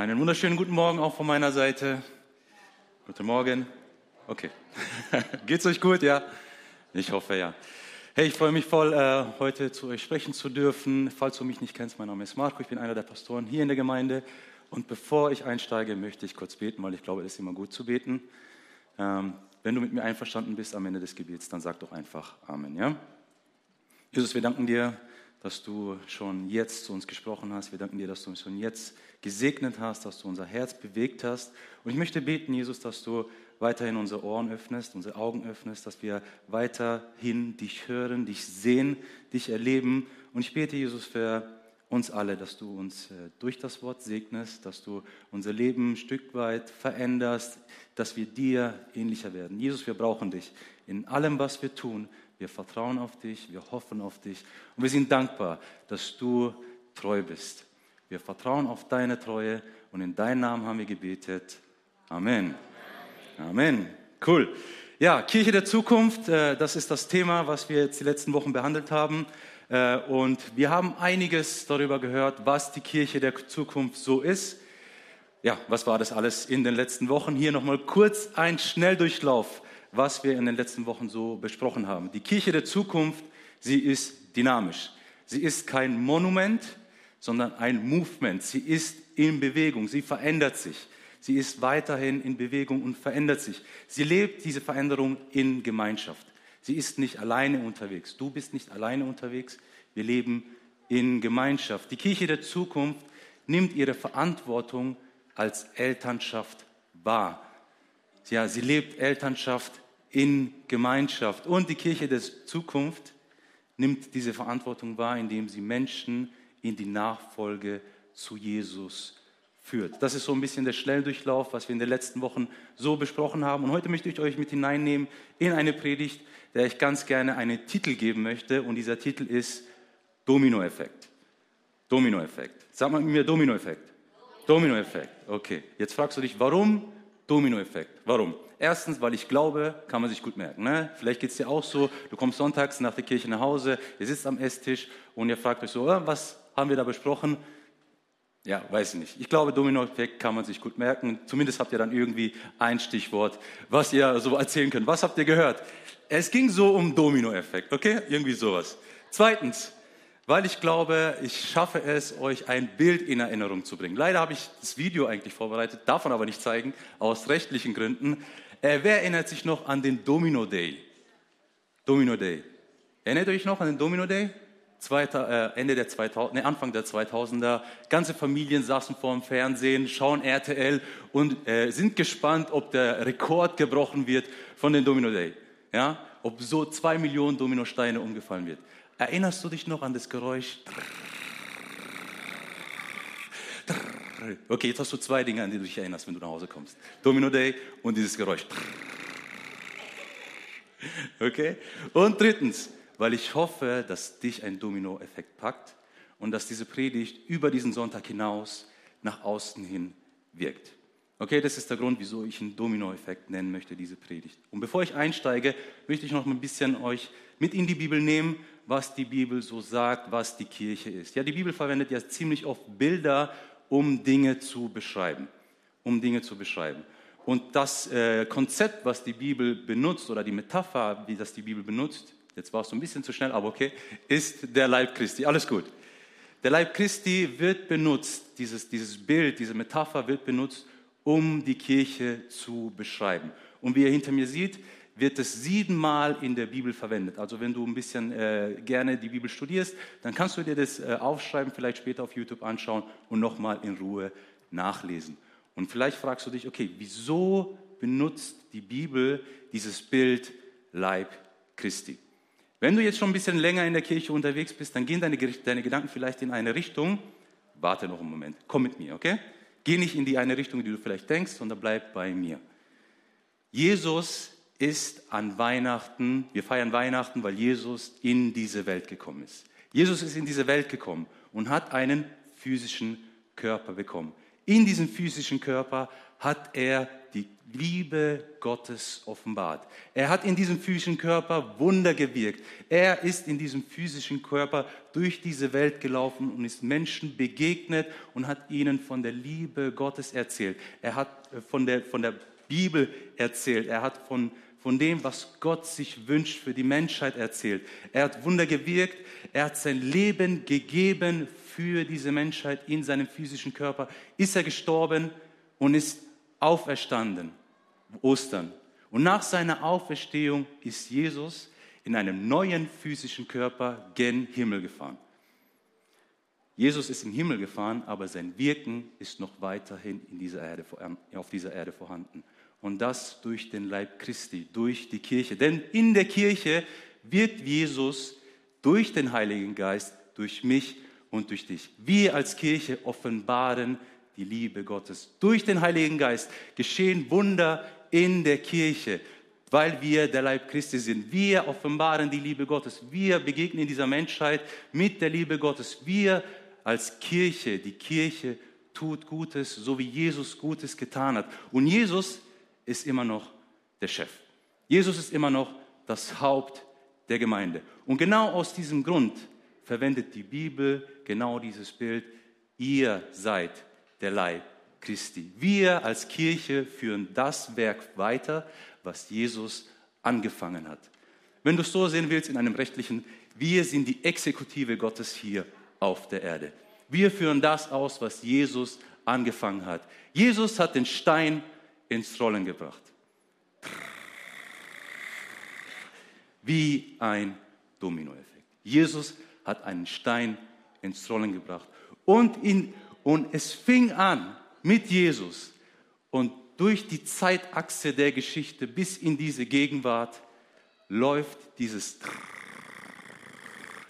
Einen wunderschönen guten Morgen auch von meiner Seite. Guten Morgen. Okay. Geht's euch gut? Ja? Ich hoffe ja. Hey, ich freue mich voll, äh, heute zu euch sprechen zu dürfen. Falls du mich nicht kennst, mein Name ist Marco, ich bin einer der Pastoren hier in der Gemeinde. Und bevor ich einsteige, möchte ich kurz beten, weil ich glaube, es ist immer gut zu beten. Ähm, wenn du mit mir einverstanden bist am Ende des Gebets, dann sag doch einfach Amen. Ja? Jesus, wir danken dir, dass du schon jetzt zu uns gesprochen hast. Wir danken dir, dass du uns schon jetzt gesegnet hast, dass du unser Herz bewegt hast. Und ich möchte beten, Jesus, dass du weiterhin unsere Ohren öffnest, unsere Augen öffnest, dass wir weiterhin dich hören, dich sehen, dich erleben. Und ich bete, Jesus, für uns alle, dass du uns äh, durch das Wort segnest, dass du unser Leben ein Stück weit veränderst, dass wir dir ähnlicher werden. Jesus, wir brauchen dich in allem, was wir tun. Wir vertrauen auf dich, wir hoffen auf dich und wir sind dankbar, dass du treu bist. Wir vertrauen auf deine Treue und in deinem Namen haben wir gebetet. Amen. Amen. Cool. Ja, Kirche der Zukunft, äh, das ist das Thema, was wir jetzt die letzten Wochen behandelt haben. Äh, und wir haben einiges darüber gehört, was die Kirche der Zukunft so ist. Ja, was war das alles in den letzten Wochen? Hier nochmal kurz ein Schnelldurchlauf, was wir in den letzten Wochen so besprochen haben. Die Kirche der Zukunft, sie ist dynamisch. Sie ist kein Monument, sondern ein Movement. Sie ist in Bewegung, sie verändert sich. Sie ist weiterhin in Bewegung und verändert sich. Sie lebt diese Veränderung in Gemeinschaft. Sie ist nicht alleine unterwegs. Du bist nicht alleine unterwegs. Wir leben in Gemeinschaft. Die Kirche der Zukunft nimmt ihre Verantwortung als Elternschaft wahr. Ja, sie lebt Elternschaft in Gemeinschaft. Und die Kirche der Zukunft nimmt diese Verantwortung wahr, indem sie Menschen in die Nachfolge zu Jesus führt. Das ist so ein bisschen der Schnelldurchlauf, was wir in den letzten Wochen so besprochen haben. Und heute möchte ich euch mit hineinnehmen in eine Predigt, der ich ganz gerne einen Titel geben möchte. Und dieser Titel ist Dominoeffekt. Dominoeffekt. Sag mal mit mir Dominoeffekt. Dominoeffekt. Okay. Jetzt fragst du dich, warum Dominoeffekt? Warum? Erstens, weil ich glaube, kann man sich gut merken. Ne? Vielleicht geht es dir auch so, du kommst sonntags nach der Kirche nach Hause, ihr sitzt am Esstisch und ihr fragt euch so, oh, was haben wir da besprochen? Ja, weiß ich nicht. Ich glaube, Dominoeffekt kann man sich gut merken. Zumindest habt ihr dann irgendwie ein Stichwort, was ihr so erzählen könnt. Was habt ihr gehört? Es ging so um Dominoeffekt, okay? Irgendwie sowas. Zweitens, weil ich glaube, ich schaffe es, euch ein Bild in Erinnerung zu bringen. Leider habe ich das Video eigentlich vorbereitet, davon aber nicht zeigen, aus rechtlichen Gründen. Äh, wer erinnert sich noch an den Domino Day? Domino Day. Erinnert ihr euch noch an den Domino Day? Zweiter, äh, Ende der 2000, nee, Anfang der 2000er. Ganze Familien saßen vor dem Fernsehen, schauen RTL und äh, sind gespannt, ob der Rekord gebrochen wird von den Domino Day. Ja? Ob so zwei Millionen Dominosteine umgefallen wird. Erinnerst du dich noch an das Geräusch? Okay, jetzt hast du zwei Dinge, an die du dich erinnerst, wenn du nach Hause kommst. Domino Day und dieses Geräusch. Okay? Und drittens, weil ich hoffe, dass dich ein Dominoeffekt packt und dass diese Predigt über diesen Sonntag hinaus nach außen hin wirkt. Okay, das ist der Grund, wieso ich einen Dominoeffekt nennen möchte, diese Predigt. Und bevor ich einsteige, möchte ich noch ein bisschen euch mit in die Bibel nehmen, was die Bibel so sagt, was die Kirche ist. Ja, die Bibel verwendet ja ziemlich oft Bilder, um Dinge zu beschreiben. Um Dinge zu beschreiben. Und das äh, Konzept, was die Bibel benutzt, oder die Metapher, wie das die Bibel benutzt, jetzt war es so ein bisschen zu schnell, aber okay, ist der Leib Christi. Alles gut. Der Leib Christi wird benutzt, dieses, dieses Bild, diese Metapher wird benutzt, um die Kirche zu beschreiben. Und wie ihr hinter mir seht, wird es siebenmal in der Bibel verwendet. Also wenn du ein bisschen äh, gerne die Bibel studierst, dann kannst du dir das äh, aufschreiben, vielleicht später auf YouTube anschauen und nochmal in Ruhe nachlesen. Und vielleicht fragst du dich, okay, wieso benutzt die Bibel dieses Bild Leib Christi? Wenn du jetzt schon ein bisschen länger in der Kirche unterwegs bist, dann gehen deine, deine Gedanken vielleicht in eine Richtung. Warte noch einen Moment, komm mit mir, okay? Geh nicht in die eine Richtung, die du vielleicht denkst, sondern bleib bei mir. Jesus ist an Weihnachten, wir feiern Weihnachten, weil Jesus in diese Welt gekommen ist. Jesus ist in diese Welt gekommen und hat einen physischen Körper bekommen. in diesem physischen Körper hat er die Liebe Gottes offenbart. Er hat in diesem physischen Körper Wunder gewirkt. Er ist in diesem physischen Körper durch diese Welt gelaufen und ist Menschen begegnet und hat ihnen von der Liebe Gottes erzählt. Er hat äh, von der, von der Bibel erzählt. Er hat von, von dem, was Gott sich wünscht für die Menschheit erzählt. Er hat Wunder gewirkt. Er hat sein Leben gegeben für diese Menschheit in seinem physischen Körper. Ist er gestorben und ist auferstanden. Ostern. Und nach seiner Auferstehung ist Jesus in einem neuen physischen Körper gen Himmel gefahren. Jesus ist im Himmel gefahren, aber sein Wirken ist noch weiterhin in dieser Erde, auf dieser Erde vorhanden. Und das durch den Leib Christi, durch die Kirche. Denn in der Kirche wirkt Jesus durch den Heiligen Geist, durch mich und durch dich. Wir als Kirche offenbaren die Liebe Gottes. Durch den Heiligen Geist geschehen Wunder in der Kirche, weil wir der Leib Christi sind. Wir offenbaren die Liebe Gottes. Wir begegnen dieser Menschheit mit der Liebe Gottes. Wir als Kirche, die Kirche tut Gutes, so wie Jesus Gutes getan hat. Und Jesus ist immer noch der Chef. Jesus ist immer noch das Haupt der Gemeinde. Und genau aus diesem Grund verwendet die Bibel genau dieses Bild. Ihr seid der Leib Christi. Wir als Kirche führen das Werk weiter, was Jesus angefangen hat. Wenn du es so sehen willst in einem rechtlichen, wir sind die Exekutive Gottes hier auf der Erde. Wir führen das aus, was Jesus angefangen hat. Jesus hat den Stein ins Rollen gebracht. Wie ein Dominoeffekt. Jesus hat einen Stein ins Rollen gebracht. Und, in, und es fing an mit Jesus und durch die Zeitachse der Geschichte bis in diese Gegenwart läuft dieses,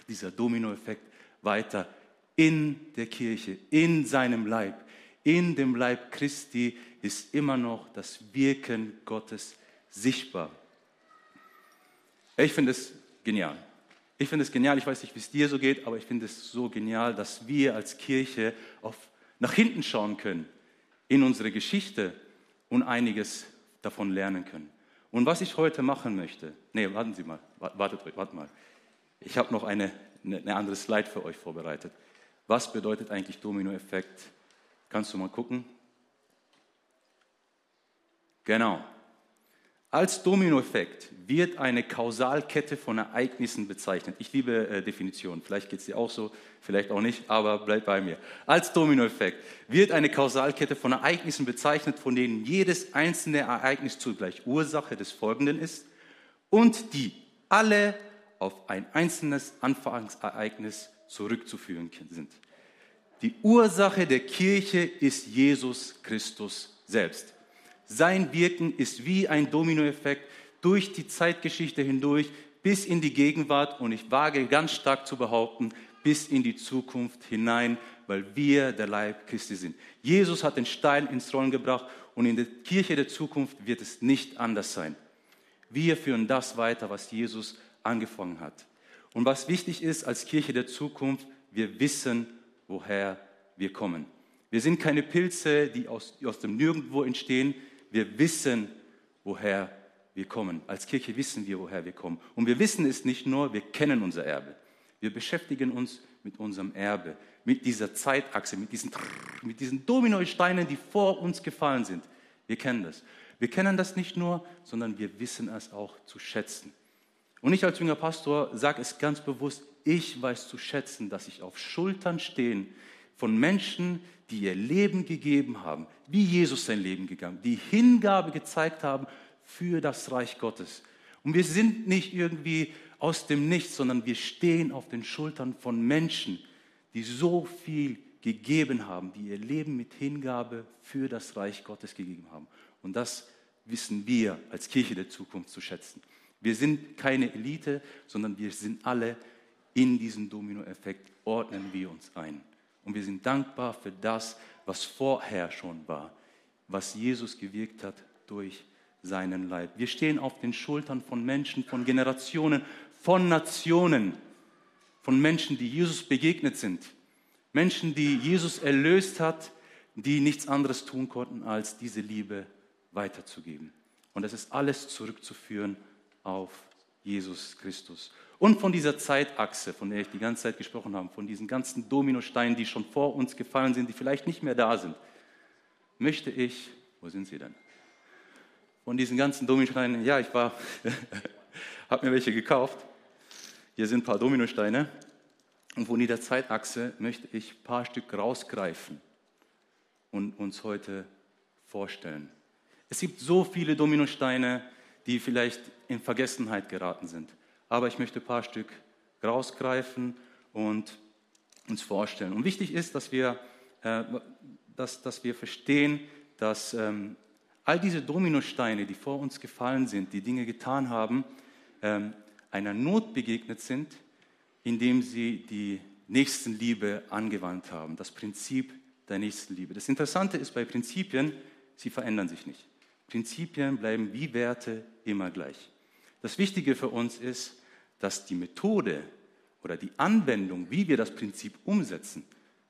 dieser Dominoeffekt weiter in der Kirche, in seinem Leib. In dem Leib Christi ist immer noch das Wirken Gottes sichtbar. Ich finde es genial. Ich finde es genial, ich weiß nicht, wie es dir so geht, aber ich finde es so genial, dass wir als Kirche auf, nach hinten schauen können in unsere Geschichte und einiges davon lernen können. Und was ich heute machen möchte, nee, warten Sie mal, wartet, wartet mal. Ich habe noch eine, eine, eine andere Slide für euch vorbereitet. Was bedeutet eigentlich Dominoeffekt? Kannst du mal gucken? Genau. Als Dominoeffekt wird eine Kausalkette von Ereignissen bezeichnet. Ich liebe äh, Definitionen, vielleicht geht es dir auch so, vielleicht auch nicht, aber bleib bei mir. Als Dominoeffekt wird eine Kausalkette von Ereignissen bezeichnet, von denen jedes einzelne Ereignis zugleich Ursache des Folgenden ist und die alle auf ein einzelnes Anfangsereignis zurückzuführen sind. Die Ursache der Kirche ist Jesus Christus selbst. Sein Wirken ist wie ein Dominoeffekt durch die Zeitgeschichte hindurch bis in die Gegenwart und ich wage ganz stark zu behaupten, bis in die Zukunft hinein, weil wir der Leib Christi sind. Jesus hat den Stein ins Rollen gebracht und in der Kirche der Zukunft wird es nicht anders sein. Wir führen das weiter, was Jesus angefangen hat. Und was wichtig ist als Kirche der Zukunft, wir wissen, woher wir kommen. Wir sind keine Pilze, die aus, aus dem Nirgendwo entstehen wir wissen, woher wir kommen. Als Kirche wissen wir, woher wir kommen. Und wir wissen es nicht nur, wir kennen unser Erbe. Wir beschäftigen uns mit unserem Erbe, mit dieser Zeitachse, mit diesen, mit diesen Dominosteinen, die vor uns gefallen sind. Wir kennen das. Wir kennen das nicht nur, sondern wir wissen es auch zu schätzen. Und ich als junger Pastor sage es ganz bewusst, ich weiß zu schätzen, dass ich auf Schultern stehen von Menschen, die ihr Leben gegeben haben, wie Jesus sein Leben gegangen, die Hingabe gezeigt haben für das Reich Gottes. Und wir sind nicht irgendwie aus dem Nichts, sondern wir stehen auf den Schultern von Menschen, die so viel gegeben haben, die ihr Leben mit Hingabe für das Reich Gottes gegeben haben. Und das wissen wir als Kirche der Zukunft zu schätzen. Wir sind keine Elite, sondern wir sind alle in diesem Dominoeffekt, ordnen wir uns ein. Und wir sind dankbar für das, was vorher schon war, was Jesus gewirkt hat durch seinen Leib. Wir stehen auf den Schultern von Menschen, von Generationen, von Nationen, von Menschen, die Jesus begegnet sind. Menschen, die Jesus erlöst hat, die nichts anderes tun konnten, als diese Liebe weiterzugeben. Und das ist alles zurückzuführen auf Jesus Christus. Und von dieser Zeitachse, von der ich die ganze Zeit gesprochen habe, von diesen ganzen Dominosteinen, die schon vor uns gefallen sind, die vielleicht nicht mehr da sind, möchte ich, wo sind sie denn? Von diesen ganzen Dominosteinen, ja, ich war, habe mir welche gekauft. Hier sind ein paar Dominosteine. Und von dieser Zeitachse möchte ich ein paar Stück rausgreifen und uns heute vorstellen. Es gibt so viele Dominosteine, die vielleicht in Vergessenheit geraten sind. Aber ich möchte ein paar Stück rausgreifen und uns vorstellen. Und wichtig ist, dass wir, äh, dass, dass wir verstehen, dass ähm, all diese Dominosteine, die vor uns gefallen sind, die Dinge getan haben, ähm, einer Not begegnet sind, indem sie die Nächstenliebe angewandt haben, das Prinzip der Nächstenliebe. Das Interessante ist bei Prinzipien, sie verändern sich nicht. Prinzipien bleiben wie Werte immer gleich. Das Wichtige für uns ist, dass die Methode oder die Anwendung, wie wir das Prinzip umsetzen,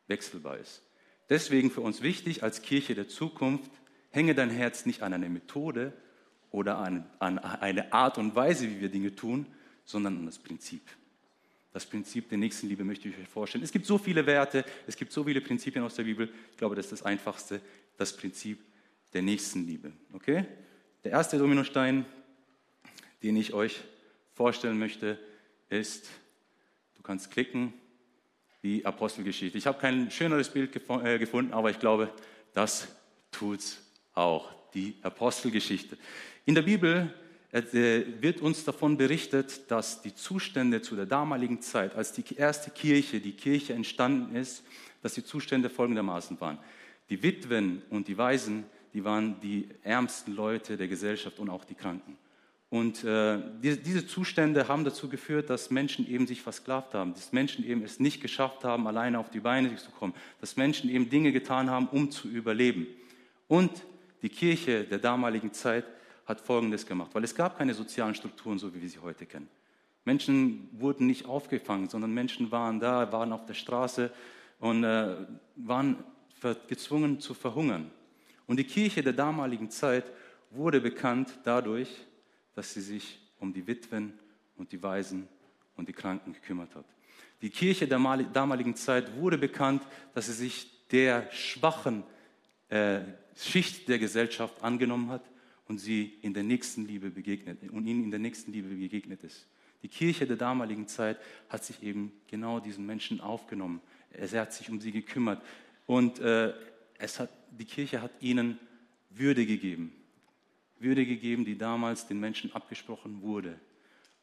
wechselbar ist. Deswegen für uns wichtig als Kirche der Zukunft, hänge dein Herz nicht an eine Methode oder an, an eine Art und Weise, wie wir Dinge tun, sondern an das Prinzip. Das Prinzip der Nächstenliebe möchte ich euch vorstellen. Es gibt so viele Werte, es gibt so viele Prinzipien aus der Bibel. Ich glaube, das ist das Einfachste, das Prinzip der Nächstenliebe. Okay? Der erste Dominostein, den ich euch vorstellen möchte, ist, du kannst klicken, die Apostelgeschichte. Ich habe kein schöneres Bild äh, gefunden, aber ich glaube, das tut's auch, die Apostelgeschichte. In der Bibel äh, wird uns davon berichtet, dass die Zustände zu der damaligen Zeit, als die erste Kirche, die Kirche entstanden ist, dass die Zustände folgendermaßen waren. Die Witwen und die Waisen, die waren die ärmsten Leute der Gesellschaft und auch die Kranken. Und äh, diese, diese, Zustände haben dazu geführt, dass Menschen eben sich versklavt haben, dass Menschen eben es nicht geschafft haben, alleine auf die Beine zu kommen, dass Menschen eben Dinge getan haben, um zu überleben. Und die Kirche der damaligen Zeit hat Folgendes gemacht, weil es gab keine sozialen Strukturen, so wie wir sie heute kennen. Menschen wurden nicht aufgefangen, sondern Menschen waren da, waren auf der Straße und äh, waren gezwungen zu verhungern. Und die Kirche der damaligen Zeit wurde bekannt dadurch, dass sie sich um die Witwen und die Waisen und die Kranken gekümmert hat. Die Kirche der damaligen Zeit wurde bekannt, dass sie sich der schwachen äh, Schicht der Gesellschaft angenommen hat und sie in der Nächstenliebe begegnet und ihnen in der Nächstenliebe begegnet ist. Die Kirche der damaligen Zeit hat sich eben genau diesen Menschen aufgenommen. Er hat sich um sie gekümmert und äh, es hat, die Kirche hat ihnen Würde gegeben. Würde gegeben, die damals den Menschen abgesprochen wurde.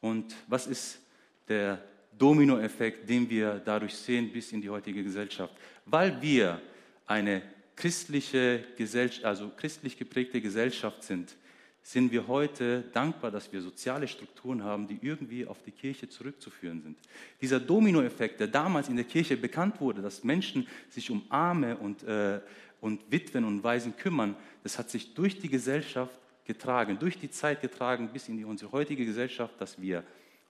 Und was ist der Dominoeffekt, den wir dadurch sehen bis in die heutige Gesellschaft? Weil wir eine christliche Gesellschaft, also christlich geprägte Gesellschaft sind, sind wir heute dankbar, dass wir soziale Strukturen haben, die irgendwie auf die Kirche zurückzuführen sind. Dieser Dominoeffekt, der damals in der Kirche bekannt wurde, dass Menschen sich um Arme und, äh, und Witwen und Waisen kümmern, das hat sich durch die Gesellschaft getragen, durch die Zeit getragen bis in unsere heutige Gesellschaft, dass wir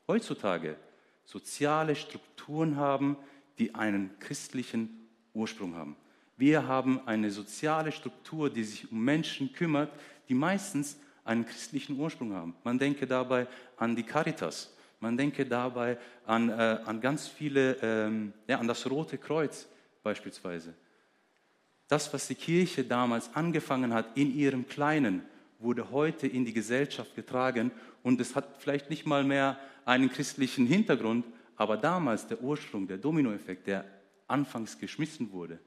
heutzutage soziale Strukturen haben, die einen christlichen Ursprung haben. Wir haben eine soziale Struktur, die sich um Menschen kümmert, die meistens einen christlichen Ursprung haben. Man denke dabei an die Caritas, man denke dabei an, äh, an ganz viele, ähm, ja, an das Rote Kreuz beispielsweise. Das, was die Kirche damals angefangen hat in ihrem Kleinen, wurde heute in die Gesellschaft getragen und es hat vielleicht nicht mal mehr einen christlichen Hintergrund, aber damals der Ursprung, der Dominoeffekt, der anfangs geschmissen wurde,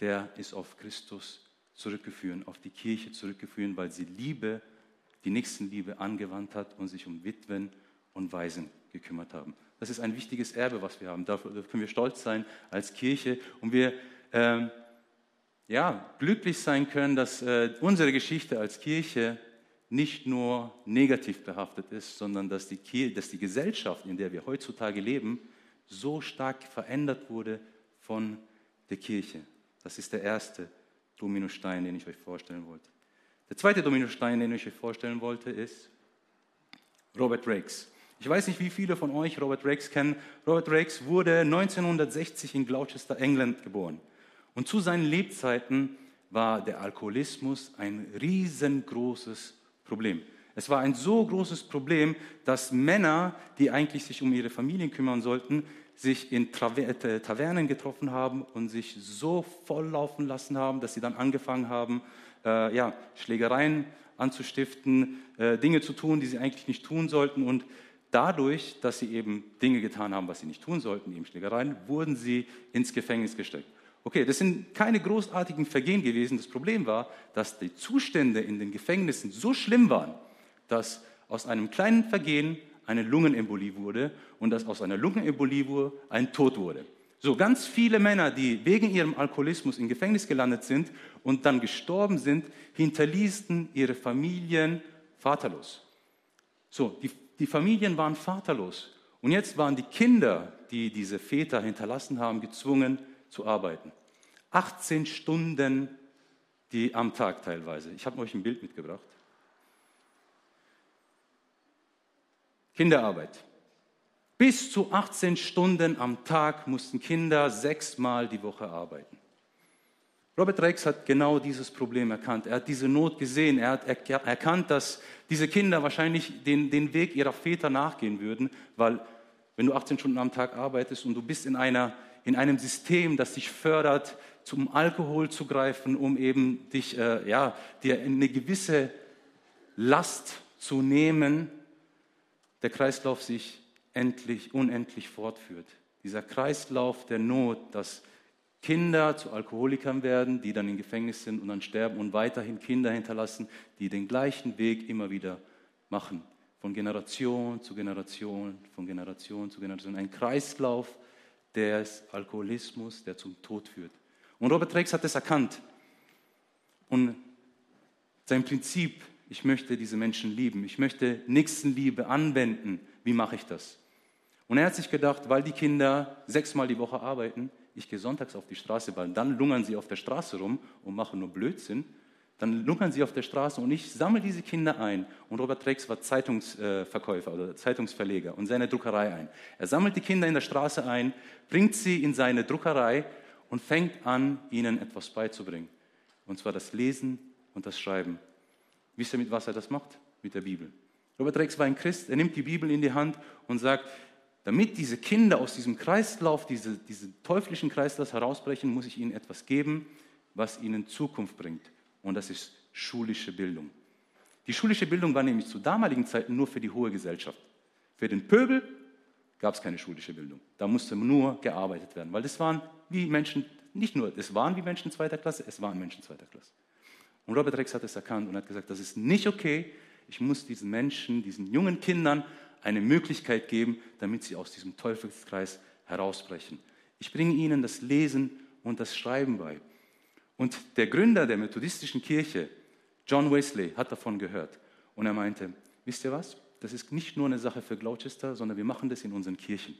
der ist auf Christus zurückgeführt, auf die Kirche zurückgeführt, weil sie Liebe, die Nächstenliebe angewandt hat und sich um Witwen und Waisen gekümmert haben. Das ist ein wichtiges Erbe, was wir haben. Dafür können wir stolz sein als Kirche und wir ähm, ja, glücklich sein können, dass äh, unsere Geschichte als Kirche nicht nur negativ behaftet ist, sondern dass die, dass die Gesellschaft, in der wir heutzutage leben, so stark verändert wurde von der Kirche. Das ist der erste Dominostein, den ich euch vorstellen wollte. Der zweite Dominostein, den ich euch vorstellen wollte, ist Robert Rakes. Ich weiß nicht, wie viele von euch Robert Rakes kennen. Robert Rakes wurde 1960 in Gloucester, England geboren. Und zu seinen Lebzeiten war der Alkoholismus ein riesengroßes Problem. Es war ein so großes Problem, dass Männer, die eigentlich sich um ihre Familien kümmern sollten, sich in äh, Tavernen getroffen haben und sich so volllaufen lassen haben, dass sie dann angefangen haben, äh, ja, Schlägereien anzustiften, äh, Dinge zu tun, die sie eigentlich nicht tun sollten. Und dadurch, dass sie eben Dinge getan haben, was sie nicht tun sollten, eben Schlägereien, wurden sie ins Gefängnis gesteckt. Okay, das sind keine großartigen Vergehen gewesen. Das Problem war, dass die Zustände in den Gefängnissen so schlimm waren, dass aus einem kleinen Vergehen eine Lungenembolie wurde und dass aus einer Lungenembolie ein Tod wurde. So ganz viele Männer, die wegen ihrem Alkoholismus im Gefängnis gelandet sind und dann gestorben sind, hinterließen ihre Familien vaterlos. So, die, die Familien waren vaterlos. Und jetzt waren die Kinder, die diese Väter hinterlassen haben, gezwungen zu arbeiten. 18 Stunden die am Tag teilweise. Ich habe euch ein Bild mitgebracht. Kinderarbeit. Bis zu 18 Stunden am Tag mussten Kinder sechsmal die Woche arbeiten. Robert Rex hat genau dieses Problem erkannt. Er hat diese Not gesehen. Er hat erkannt, dass diese Kinder wahrscheinlich den, den Weg ihrer Väter nachgehen würden, weil wenn du 18 Stunden am Tag arbeitest und du bist in, einer, in einem System, das dich fördert, zum Alkohol zu greifen, um eben dich, äh, ja, dir eine gewisse Last zu nehmen, der Kreislauf sich endlich, unendlich fortführt. Dieser Kreislauf der Not, dass Kinder zu Alkoholikern werden, die dann im Gefängnis sind und dann sterben und weiterhin Kinder hinterlassen, die den gleichen Weg immer wieder machen. Von Generation zu Generation, von Generation zu Generation. Ein Kreislauf des Alkoholismus, der zum Tod führt. Und Robert Rex hat es erkannt. Und sein Prinzip ich möchte diese Menschen lieben, ich möchte Nächstenliebe anwenden. Wie mache ich das? Und er hat sich gedacht, weil die Kinder sechsmal die Woche arbeiten, ich gehe sonntags auf die Straße, weil dann lungern sie auf der Straße rum und machen nur Blödsinn. Dann lungern sie auf der Straße und ich sammle diese Kinder ein. Und Robert Rex war Zeitungsverkäufer oder Zeitungsverleger und seine Druckerei ein. Er sammelt die Kinder in der Straße ein, bringt sie in seine Druckerei und fängt an, ihnen etwas beizubringen. Und zwar das Lesen und das Schreiben. Wisst ihr, mit was er das macht? Mit der Bibel. Robert Rex war ein Christ, er nimmt die Bibel in die Hand und sagt, damit diese Kinder aus diesem Kreislauf, diese, diesen teuflischen Kreislauf herausbrechen, muss ich ihnen etwas geben, was ihnen Zukunft bringt. Und das ist schulische Bildung. Die schulische Bildung war nämlich zu damaligen Zeiten nur für die hohe Gesellschaft. Für den Pöbel gab es keine schulische Bildung. Da musste nur gearbeitet werden, weil das waren wie Menschen, nicht nur, es waren wie Menschen zweiter Klasse, es waren Menschen zweiter Klasse. Und Robert Rex hat es erkannt und hat gesagt, das ist nicht okay. Ich muss diesen Menschen, diesen jungen Kindern eine Möglichkeit geben, damit sie aus diesem Teufelskreis herausbrechen. Ich bringe ihnen das Lesen und das Schreiben bei. Und der Gründer der methodistischen Kirche, John Wesley, hat davon gehört. Und er meinte, wisst ihr was? Das ist nicht nur eine Sache für Gloucester, sondern wir machen das in unseren Kirchen.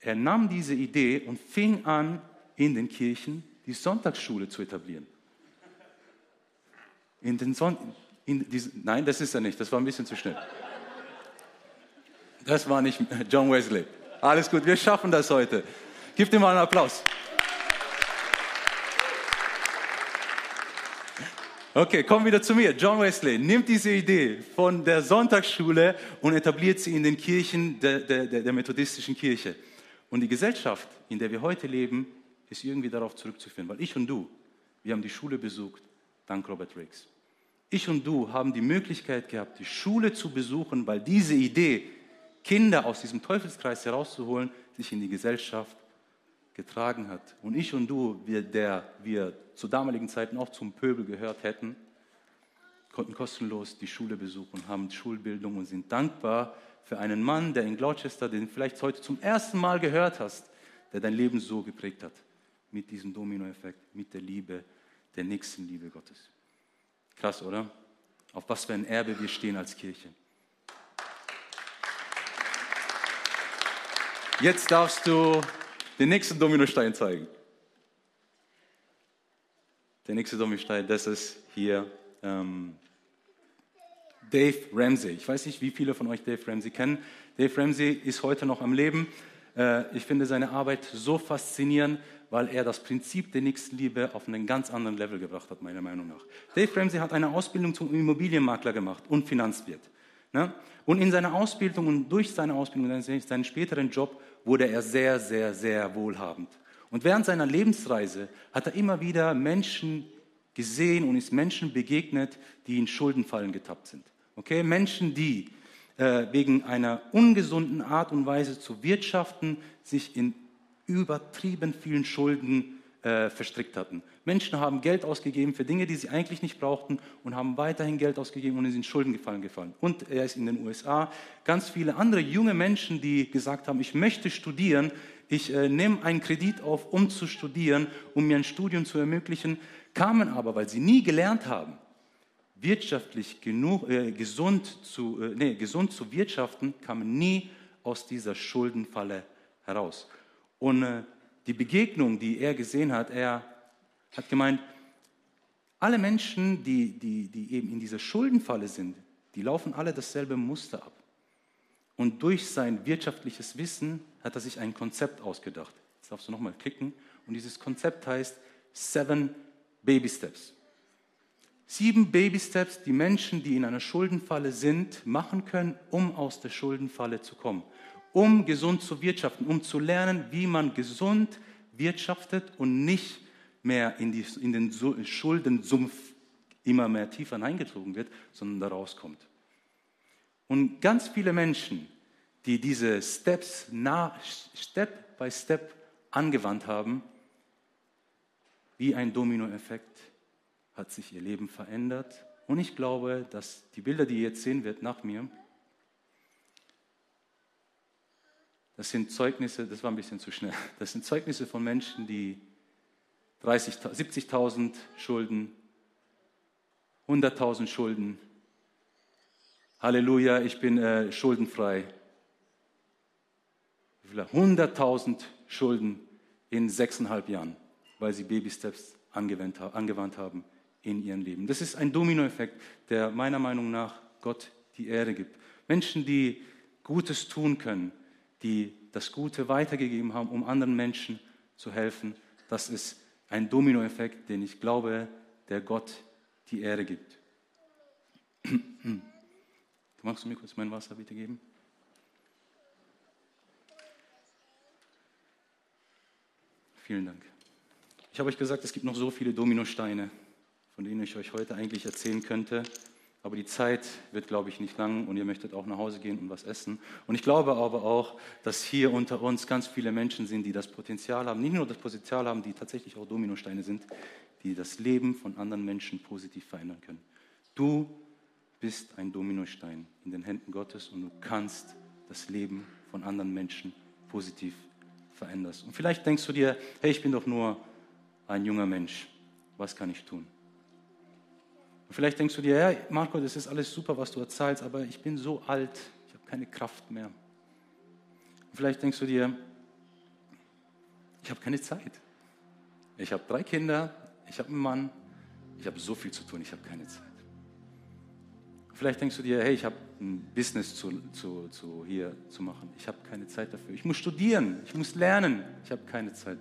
Er nahm diese Idee und fing an, in den Kirchen die Sonntagsschule zu etablieren. In den Son in diesen, nein, das ist er nicht, das war ein bisschen zu schnell. Das war nicht John Wesley. Alles gut, wir schaffen das heute. Gib ihm mal einen Applaus. Okay, kommen wieder zu mir. John Wesley nimmt diese Idee von der Sonntagsschule und etabliert sie in den Kirchen der, der, der methodistischen Kirche. Und die Gesellschaft, in der wir heute leben, ist irgendwie darauf zurückzuführen, weil ich und du, wir haben die Schule besucht, dank Robert Riggs. Ich und du haben die Möglichkeit gehabt, die Schule zu besuchen, weil diese Idee, Kinder aus diesem Teufelskreis herauszuholen, sich in die Gesellschaft getragen hat. Und ich und du, wir, der wir zu damaligen Zeiten auch zum Pöbel gehört hätten, konnten kostenlos die Schule besuchen, haben Schulbildung und sind dankbar für einen Mann, der in Gloucester, den vielleicht heute zum ersten Mal gehört hast, der dein Leben so geprägt hat. Mit diesem Dominoeffekt, mit der Liebe, der nächsten Liebe Gottes. Krass, oder? Auf was für ein Erbe wir stehen als Kirche. Jetzt darfst du den nächsten Dominostein zeigen. Der nächste Dominostein, das ist hier ähm, Dave Ramsey. Ich weiß nicht, wie viele von euch Dave Ramsey kennen. Dave Ramsey ist heute noch am Leben. Äh, ich finde seine Arbeit so faszinierend, weil er das Prinzip der Nächstenliebe auf einen ganz anderen Level gebracht hat, meiner Meinung nach. Dave Ramsey hat eine Ausbildung zum Immobilienmakler gemacht und Finanzwirt. Ne? Und in seiner Ausbildung und durch seine Ausbildung seinen späteren Job wurde er sehr, sehr, sehr wohlhabend. Und während seiner Lebensreise hat er immer wieder Menschen gesehen und ist Menschen begegnet, die in Schuldenfallen getappt sind. Okay, Menschen, die äh, wegen einer ungesunden Art und Weise zu wirtschaften, sich in übertrieben vielen Schulden äh, verstrickt hatten. Menschen haben Geld ausgegeben für Dinge, die sie eigentlich nicht brauchten und haben weiterhin Geld ausgegeben und sind in Schulden gefallen gefallen. Und er ist in den USA. Ganz viele andere junge Menschen, die gesagt haben, ich möchte studieren, ich äh, nehme einen Kredit auf, um zu studieren, um mir ein Studium zu ermöglichen, kamen aber, weil sie nie gelernt haben, wirtschaftlich genug, äh, gesund, zu, äh, nee, gesund zu wirtschaften, kamen nie aus dieser Schuldenfalle heraus. Und äh, die Begegnung, die er gesehen hat, er hat gemeint, alle Menschen, die, die, die eben in dieser Schuldenfalle sind, die laufen alle dasselbe Muster ab. Und durch sein wirtschaftliches Wissen hat er sich ein Konzept ausgedacht. Jetzt darfst du nochmal klicken. Und dieses Konzept heißt Seven Baby Steps. Sieben Baby Steps, die Menschen, die in einer Schuldenfalle sind, machen können, um aus der Schuldenfalle zu kommen. Um gesund zu wirtschaften, um zu lernen, wie man gesund wirtschaftet und nicht mehr in, die, in den Schuldensumpf immer mehr tiefer hineingezogen wird, sondern da rauskommt. Und ganz viele Menschen, die diese Steps nach, Step by Step angewandt haben, wie ein Dominoeffekt hat sich ihr Leben verändert. Und ich glaube, dass die Bilder, die ihr jetzt sehen werdet nach mir, das sind Zeugnisse, das war ein bisschen zu schnell, das sind Zeugnisse von Menschen, die 70.000 Schulden, 100.000 Schulden, Halleluja, ich bin äh, schuldenfrei. 100.000 Schulden in sechseinhalb Jahren weil sie Baby-Steps angewandt, angewandt haben in ihrem Leben. Das ist ein Dominoeffekt, der meiner Meinung nach Gott die Ehre gibt. Menschen, die Gutes tun können, die das Gute weitergegeben haben, um anderen Menschen zu helfen, das ist ein Dominoeffekt, den ich glaube, der Gott die Ehre gibt. Magst du mir kurz mein Wasser bitte geben? Vielen Dank. Ich habe euch gesagt, es gibt noch so viele Dominosteine, von denen ich euch heute eigentlich erzählen könnte. Aber die Zeit wird, glaube ich, nicht lang und ihr möchtet auch nach Hause gehen und was essen. Und ich glaube aber auch, dass hier unter uns ganz viele Menschen sind, die das Potenzial haben, nicht nur das Potenzial haben, die tatsächlich auch Dominosteine sind, die das Leben von anderen Menschen positiv verändern können. Du bist ein Dominostein in den Händen Gottes und du kannst das Leben von anderen Menschen positiv verändern. Und vielleicht denkst du dir, hey, ich bin doch nur ein junger Mensch, was kann ich tun? Vielleicht denkst du dir, ja, Marco, das ist alles super, was du erzählst, aber ich bin so alt, ich habe keine Kraft mehr. Vielleicht denkst du dir, ich habe keine Zeit. Ich habe drei Kinder, ich habe einen Mann, ich habe so viel zu tun, ich habe keine Zeit. Vielleicht denkst du dir, hey, ich habe ein Business zu, zu, zu hier zu machen. Ich habe keine Zeit dafür. Ich muss studieren, ich muss lernen. Ich habe keine Zeit.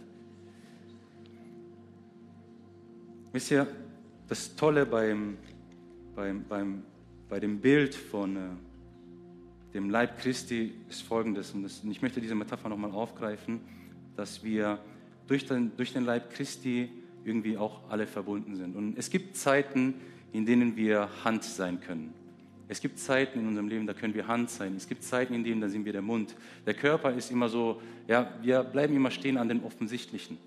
Wisst ihr, das Tolle beim, beim, beim, bei dem Bild von äh, dem Leib Christi ist folgendes, und, das, und ich möchte diese Metapher nochmal aufgreifen, dass wir durch den, durch den Leib Christi irgendwie auch alle verbunden sind. Und es gibt Zeiten, in denen wir Hand sein können. Es gibt Zeiten in unserem Leben, da können wir Hand sein. Es gibt Zeiten, in denen da sind wir der Mund. Der Körper ist immer so, ja, wir bleiben immer stehen an den Offensichtlichen.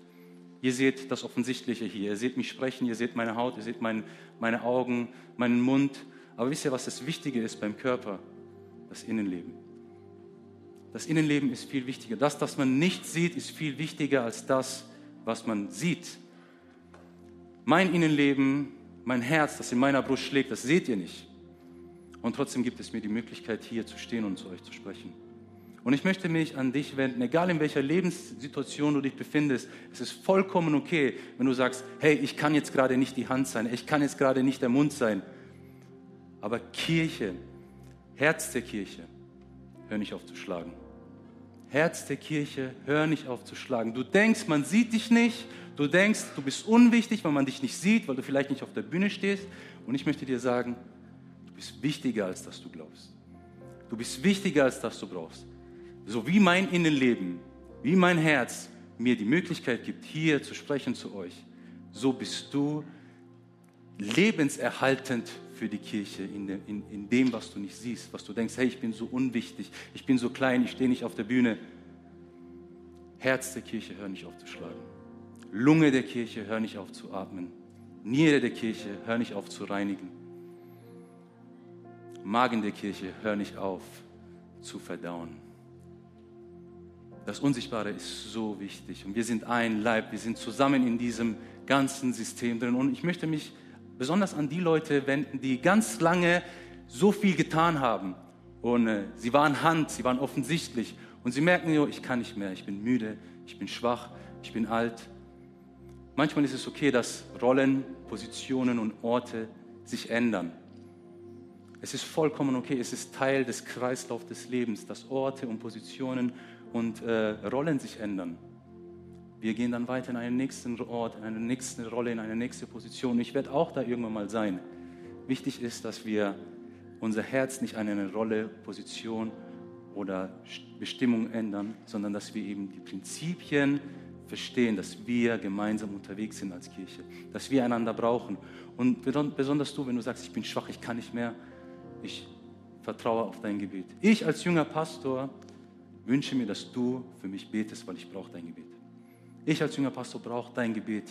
Ihr seht das Offensichtliche hier. Ihr seht mich sprechen, ihr seht meine Haut, ihr seht mein, meine Augen, meinen Mund. Aber wisst ihr, was das Wichtige ist beim Körper? Das Innenleben. Das Innenleben ist viel wichtiger. Das, was man nicht sieht, ist viel wichtiger als das, was man sieht. Mein Innenleben, mein Herz, das in meiner Brust schlägt, das seht ihr nicht. Und trotzdem gibt es mir die Möglichkeit, hier zu stehen und zu euch zu sprechen. Und ich möchte mich an dich wenden, egal in welcher Lebenssituation du dich befindest. Es ist vollkommen okay, wenn du sagst, hey, ich kann jetzt gerade nicht die Hand sein, ich kann jetzt gerade nicht der Mund sein. Aber Kirche, Herz der Kirche, hör nicht auf zu schlagen. Herz der Kirche, hör nicht auf zu schlagen. Du denkst, man sieht dich nicht. Du denkst, du bist unwichtig, weil man dich nicht sieht, weil du vielleicht nicht auf der Bühne stehst. Und ich möchte dir sagen, du bist wichtiger, als dass du glaubst. Du bist wichtiger, als dass du brauchst. So wie mein Innenleben, wie mein Herz mir die Möglichkeit gibt, hier zu sprechen zu euch, so bist du lebenserhaltend für die Kirche in dem, in, in dem, was du nicht siehst, was du denkst, hey, ich bin so unwichtig, ich bin so klein, ich stehe nicht auf der Bühne. Herz der Kirche, hör nicht auf zu schlagen. Lunge der Kirche, hör nicht auf zu atmen. Niere der Kirche, hör nicht auf zu reinigen. Magen der Kirche, hör nicht auf zu verdauen. Das Unsichtbare ist so wichtig und wir sind ein Leib, wir sind zusammen in diesem ganzen System drin und ich möchte mich besonders an die Leute wenden, die ganz lange so viel getan haben. Und äh, sie waren Hand, sie waren offensichtlich. Und sie merken, jo, ich kann nicht mehr, ich bin müde, ich bin schwach, ich bin alt. Manchmal ist es okay, dass Rollen, Positionen und Orte sich ändern. Es ist vollkommen okay, es ist Teil des Kreislaufs des Lebens, dass Orte und Positionen und äh, Rollen sich ändern. Wir gehen dann weiter in einen nächsten Ort, in eine nächste Rolle, in eine nächste Position. Ich werde auch da irgendwann mal sein. Wichtig ist, dass wir unser Herz nicht an eine Rolle, Position oder Bestimmung ändern, sondern dass wir eben die Prinzipien verstehen, dass wir gemeinsam unterwegs sind als Kirche, dass wir einander brauchen. Und besonders du, wenn du sagst, ich bin schwach, ich kann nicht mehr, ich vertraue auf dein Gebet. Ich als junger Pastor wünsche mir, dass du für mich betest, weil ich brauche dein Gebet. Ich als junger Pastor brauche dein Gebet,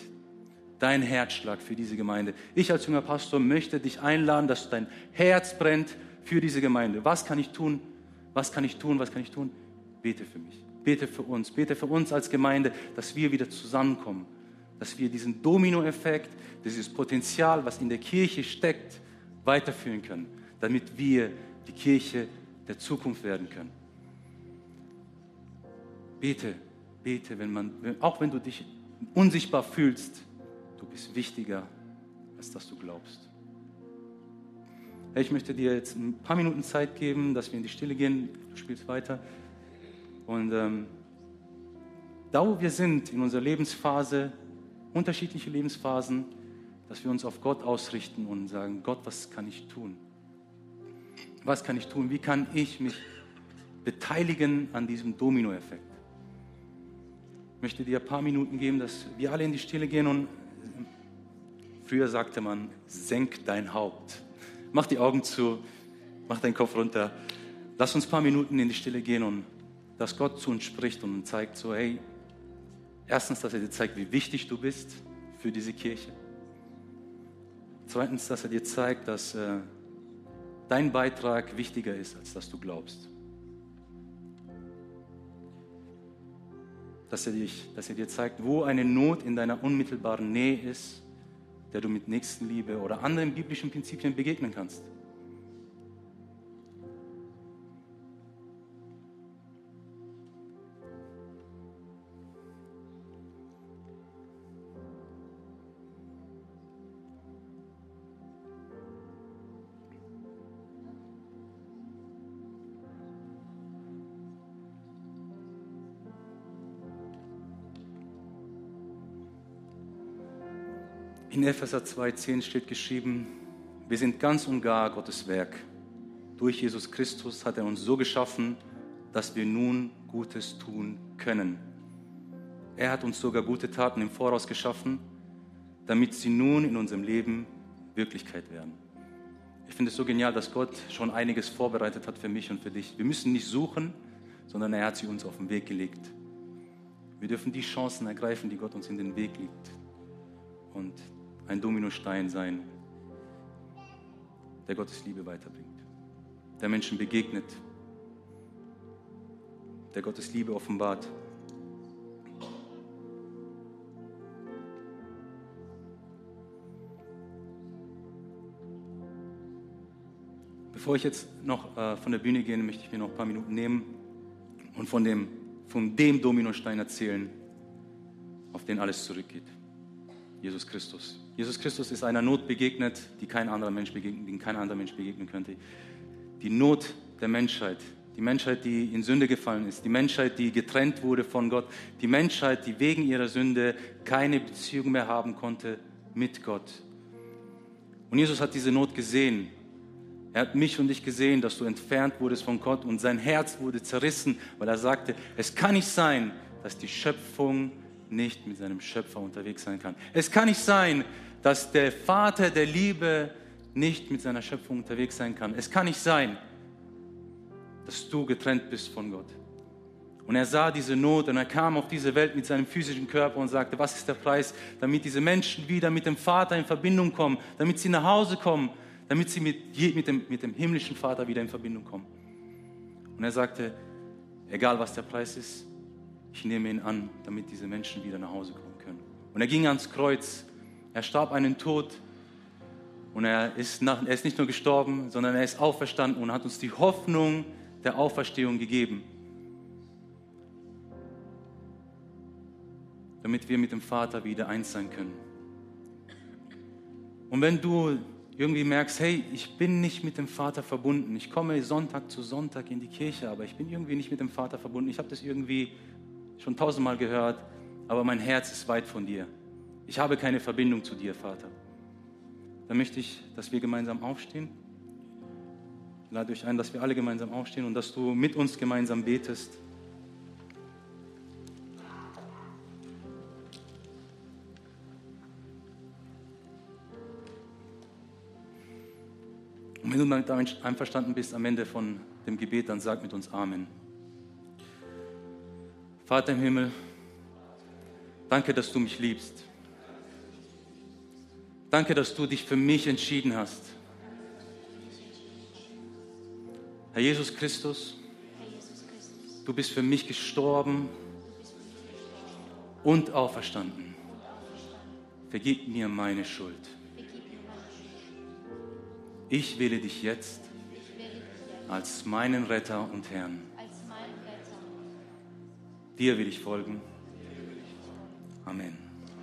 dein Herzschlag für diese Gemeinde. Ich als junger Pastor möchte dich einladen, dass dein Herz brennt für diese Gemeinde. Was kann ich tun? Was kann ich tun? Was kann ich tun? Bete für mich. Bete für uns. Bete für uns als Gemeinde, dass wir wieder zusammenkommen. Dass wir diesen Dominoeffekt, dieses Potenzial, was in der Kirche steckt, weiterführen können. Damit wir die Kirche der Zukunft werden können. Bete bete, wenn man, auch wenn du dich unsichtbar fühlst, du bist wichtiger, als dass du glaubst. Ich möchte dir jetzt ein paar Minuten Zeit geben, dass wir in die Stille gehen. Du spielst weiter. Und ähm, da, wo wir sind in unserer Lebensphase, unterschiedliche Lebensphasen, dass wir uns auf Gott ausrichten und sagen, Gott, was kann ich tun? Was kann ich tun? Wie kann ich mich beteiligen an diesem Dominoeffekt? Möchte dir ein paar Minuten geben, dass wir alle in die Stille gehen und früher sagte man, senk dein Haupt. Mach die Augen zu, mach deinen Kopf runter. Lass uns ein paar Minuten in die Stille gehen und dass Gott zu uns spricht und zeigt so, hey, erstens, dass er dir zeigt, wie wichtig du bist für diese Kirche. Zweitens, dass er dir zeigt, dass äh, dein Beitrag wichtiger ist, als dass du glaubst. Dass er, dich, dass er dir zeigt, wo eine Not in deiner unmittelbaren Nähe ist, der du mit Nächstenliebe oder anderen biblischen Prinzipien begegnen kannst. In Epheser 2,10 steht geschrieben, wir sind ganz und gar Gottes Werk. Durch Jesus Christus hat er uns so geschaffen, dass wir nun Gutes tun können. Er hat uns sogar gute Taten im Voraus geschaffen, damit sie nun in unserem Leben Wirklichkeit werden. Ich finde es so genial, dass Gott schon einiges vorbereitet hat für mich und für dich. Wir müssen nicht suchen, sondern er hat sie uns auf den Weg gelegt. Wir dürfen die Chancen ergreifen, die Gott uns in den Weg legt. Und ein Dominostein sein, der Gottes Liebe weiterbringt, der Menschen begegnet, der Gottes Liebe offenbart. Bevor ich jetzt noch äh, von der Bühne gehe, möchte ich mir noch ein paar Minuten nehmen und von dem, von dem Dominostein erzählen, auf den alles zurückgeht. Jesus Christus. Jesus Christus ist einer Not begegnet, die kein anderer Mensch begegnen, die kein anderer Mensch begegnen könnte. Die Not der Menschheit, Die Menschheit, die in Sünde gefallen ist, die Menschheit, die getrennt wurde von Gott, die Menschheit, die wegen ihrer Sünde keine Beziehung mehr haben konnte mit Gott. Und Jesus hat diese Not gesehen. Er hat mich und dich gesehen, dass du entfernt wurdest von Gott und sein Herz wurde zerrissen, weil er sagte, es kann nicht sein, dass die Schöpfung nicht mit seinem Schöpfer unterwegs sein kann. Es kann nicht sein, dass der Vater der Liebe nicht mit seiner Schöpfung unterwegs sein kann. Es kann nicht sein, dass du getrennt bist von Gott. Und er sah diese Not und er kam auf diese Welt mit seinem physischen Körper und sagte, was ist der Preis, damit diese Menschen wieder mit dem Vater in Verbindung kommen, damit sie nach Hause kommen, damit sie mit, mit, dem, mit dem himmlischen Vater wieder in Verbindung kommen. Und er sagte, egal was der Preis ist, ich nehme ihn an, damit diese Menschen wieder nach Hause kommen können. Und er ging ans Kreuz, er starb einen Tod und er ist, nach, er ist nicht nur gestorben, sondern er ist auferstanden und hat uns die Hoffnung der Auferstehung gegeben. damit wir mit dem Vater wieder eins sein können. Und wenn du irgendwie merkst, hey, ich bin nicht mit dem Vater verbunden, ich komme Sonntag zu Sonntag in die Kirche, aber ich bin irgendwie nicht mit dem Vater verbunden, ich habe das irgendwie schon tausendmal gehört, aber mein Herz ist weit von dir. Ich habe keine Verbindung zu dir, Vater. Dann möchte ich, dass wir gemeinsam aufstehen. Ich lade euch ein, dass wir alle gemeinsam aufstehen und dass du mit uns gemeinsam betest. Und wenn du damit einverstanden bist am Ende von dem Gebet, dann sag mit uns Amen. Vater im Himmel, danke, dass du mich liebst. Danke, dass du dich für mich entschieden hast. Herr Jesus Christus, du bist für mich gestorben und auferstanden. Vergib mir meine Schuld. Ich wähle dich jetzt als meinen Retter und Herrn. Dir will ich folgen. Amen.